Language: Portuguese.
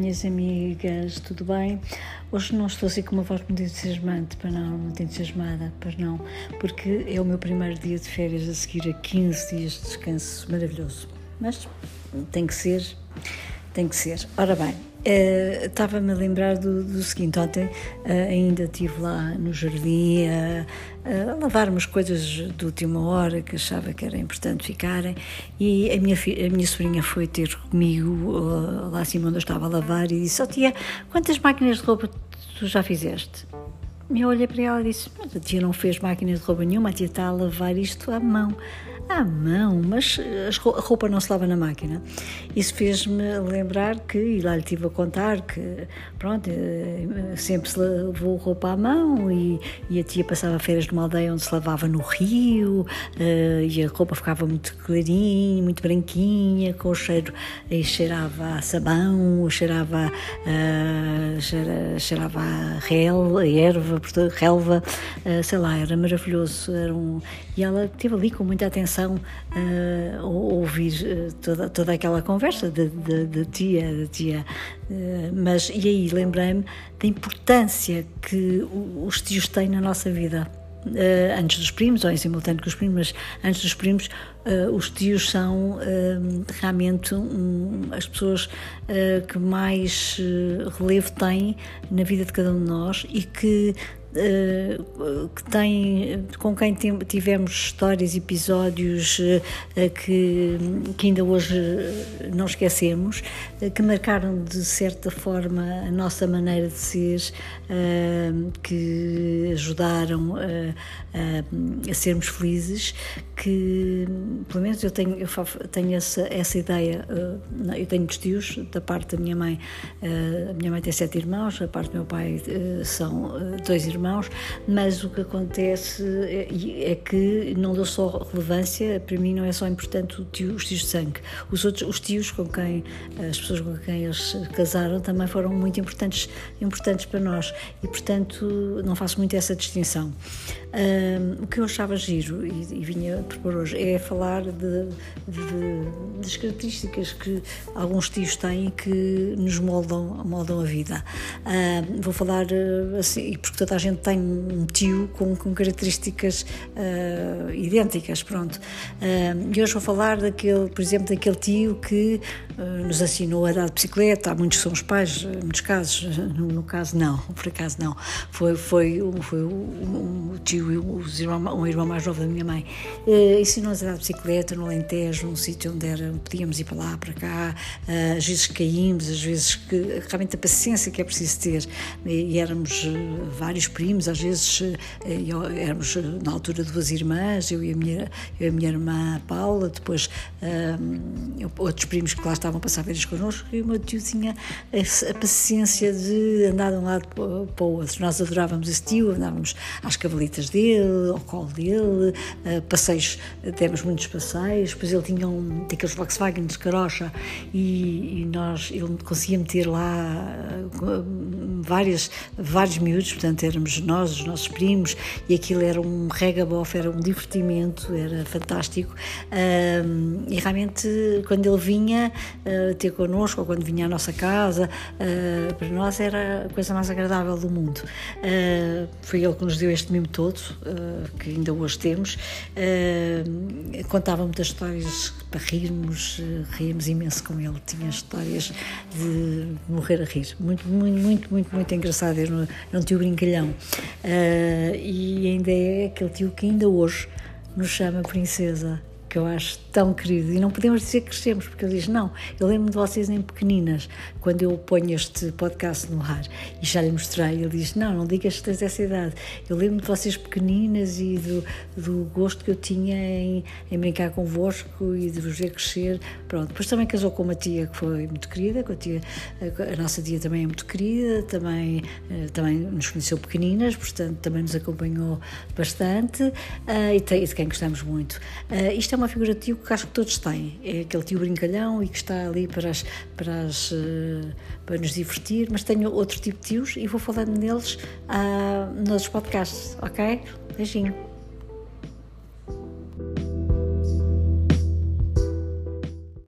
minhas amigas, tudo bem? Hoje não estou assim com uma voz muito entusiasmante, para não, muito entusiasmada, para não, porque é o meu primeiro dia de férias a seguir a 15 dias de descanso maravilhoso. Mas tem que ser, tem que ser. Ora bem, Uh, Estava-me a lembrar do, do seguinte: ontem uh, ainda estive lá no jardim a, a, lavar umas coisas de última hora que achava que era importante ficarem, e a minha, a minha sobrinha foi ter comigo uh, lá acima onde eu estava a lavar e disse: Oh, tia, quantas máquinas de roupa tu já fizeste? E eu olhei para ela e disse: Mas a tia não fez máquinas de roupa nenhuma, a tia está a lavar isto à mão à mão, mas a roupa não se lava na máquina. Isso fez-me lembrar que, e lá lhe tive a contar, que pronto, eh, sempre se lavou roupa à mão e, e a tia passava férias numa aldeia onde se lavava no rio uh, e a roupa ficava muito clarinha, muito branquinha, com o cheiro, e cheirava a sabão, cheirava, uh, cheira, cheirava a rel, a erva, relva, sei lá, era maravilhoso. Era um, e ela esteve ali com muita atenção uh, ouvir uh, toda, toda aquela conversa da tia, da tia. Uh, mas, e aí lembrei-me da importância que os tios têm na nossa vida. Antes dos primos, ou em simultâneo com os primos, mas antes dos primos, os tios são realmente um, as pessoas que mais relevo têm na vida de cada um de nós e que eh, que tem, com quem tivemos histórias, episódios eh, que, que ainda hoje não esquecemos, eh, que marcaram de certa forma a nossa maneira de ser, que ajudaram a, a sermos felizes, que pelo menos eu tenho, eu tenho essa, essa ideia, eu tenho dos tios, da parte da minha mãe, a minha mãe tem sete irmãos, a parte do meu pai são dois irmãos irmãos, mas o que acontece é, é que não dou só relevância, para mim não é só importante tio, os tios de sangue. Os outros, os tios com quem, as pessoas com quem eles casaram também foram muito importantes, importantes para nós e, portanto, não faço muito essa distinção. Um, o que eu achava giro e, e vinha propor hoje é falar de, de, das características que alguns tios têm que nos moldam, moldam a vida. Um, vou falar assim, porque toda a gente tem um tio com, com características uh, idênticas, pronto. Uh, e hoje vou falar daquele, por exemplo, daquele tio que uh, nos ensinou a dar de bicicleta, há muitos são os pais, muitos casos, no, no, caso não, por acaso não, foi, foi, foi o, o tio, os irmão, um irmão mais novo da minha mãe, ensinou-nos a dar de bicicleta no Alentejo, num sítio onde era, podíamos ir para lá, para cá, às vezes caímos, às vezes que, realmente a paciência que é preciso ter, e, e éramos vários primos, às vezes eu, éramos na altura duas irmãs, eu e a minha, eu e a minha irmã Paula, depois um, eh, outros primos que lá estavam a passar férias connosco, e o meu tio tinha a, a paciência de andar de um lado para o outro. Nós adorávamos esse tio, andávamos às cavalitas dele, ao colo dele, uh, passeios, temos muitos passeios, depois ele tinha um daqueles Volkswagen de carocha e, e nós, ele conseguia meter lá uh, várias, vários miúdos, portanto éramos nós, os nossos primos, e aquilo era um regabof, era um divertimento, era fantástico. Um, e realmente, quando ele vinha uh, ter connosco, ou quando vinha à nossa casa, uh, para nós era a coisa mais agradável do mundo. Uh, foi ele que nos deu este mimo todo, que ainda hoje temos. contava muitas histórias para rirmos, rirmos imenso com ele. Tinha histórias de morrer a rir. Muito, muito, muito, muito, muito engraçado. Era um tio brincalhão. E ainda é aquele tio que ainda hoje nos chama princesa que eu acho tão querido. E não podemos dizer que crescemos, porque ele diz: Não, eu lembro de vocês em pequeninas, quando eu ponho este podcast no ar. E já lhe mostrei. Ele diz: Não, não digas que tens essa idade. Eu lembro de vocês pequeninas e do, do gosto que eu tinha em, em brincar convosco e de vos ver crescer. Pronto. Depois também casou com uma tia que foi muito querida, com a, tia, a, nossa tia também é muito querida, também, eh, também nos conheceu pequeninas, portanto também nos acompanhou bastante uh, e, tem, e de quem gostamos muito. Uh, isto é uma figura de tio que acho que todos têm. É aquele tio brincalhão e que está ali para, as, para, as, eh, para nos divertir, mas tenho outro tipo de tios e vou falando neles uh, nos podcasts, ok? Beijinho.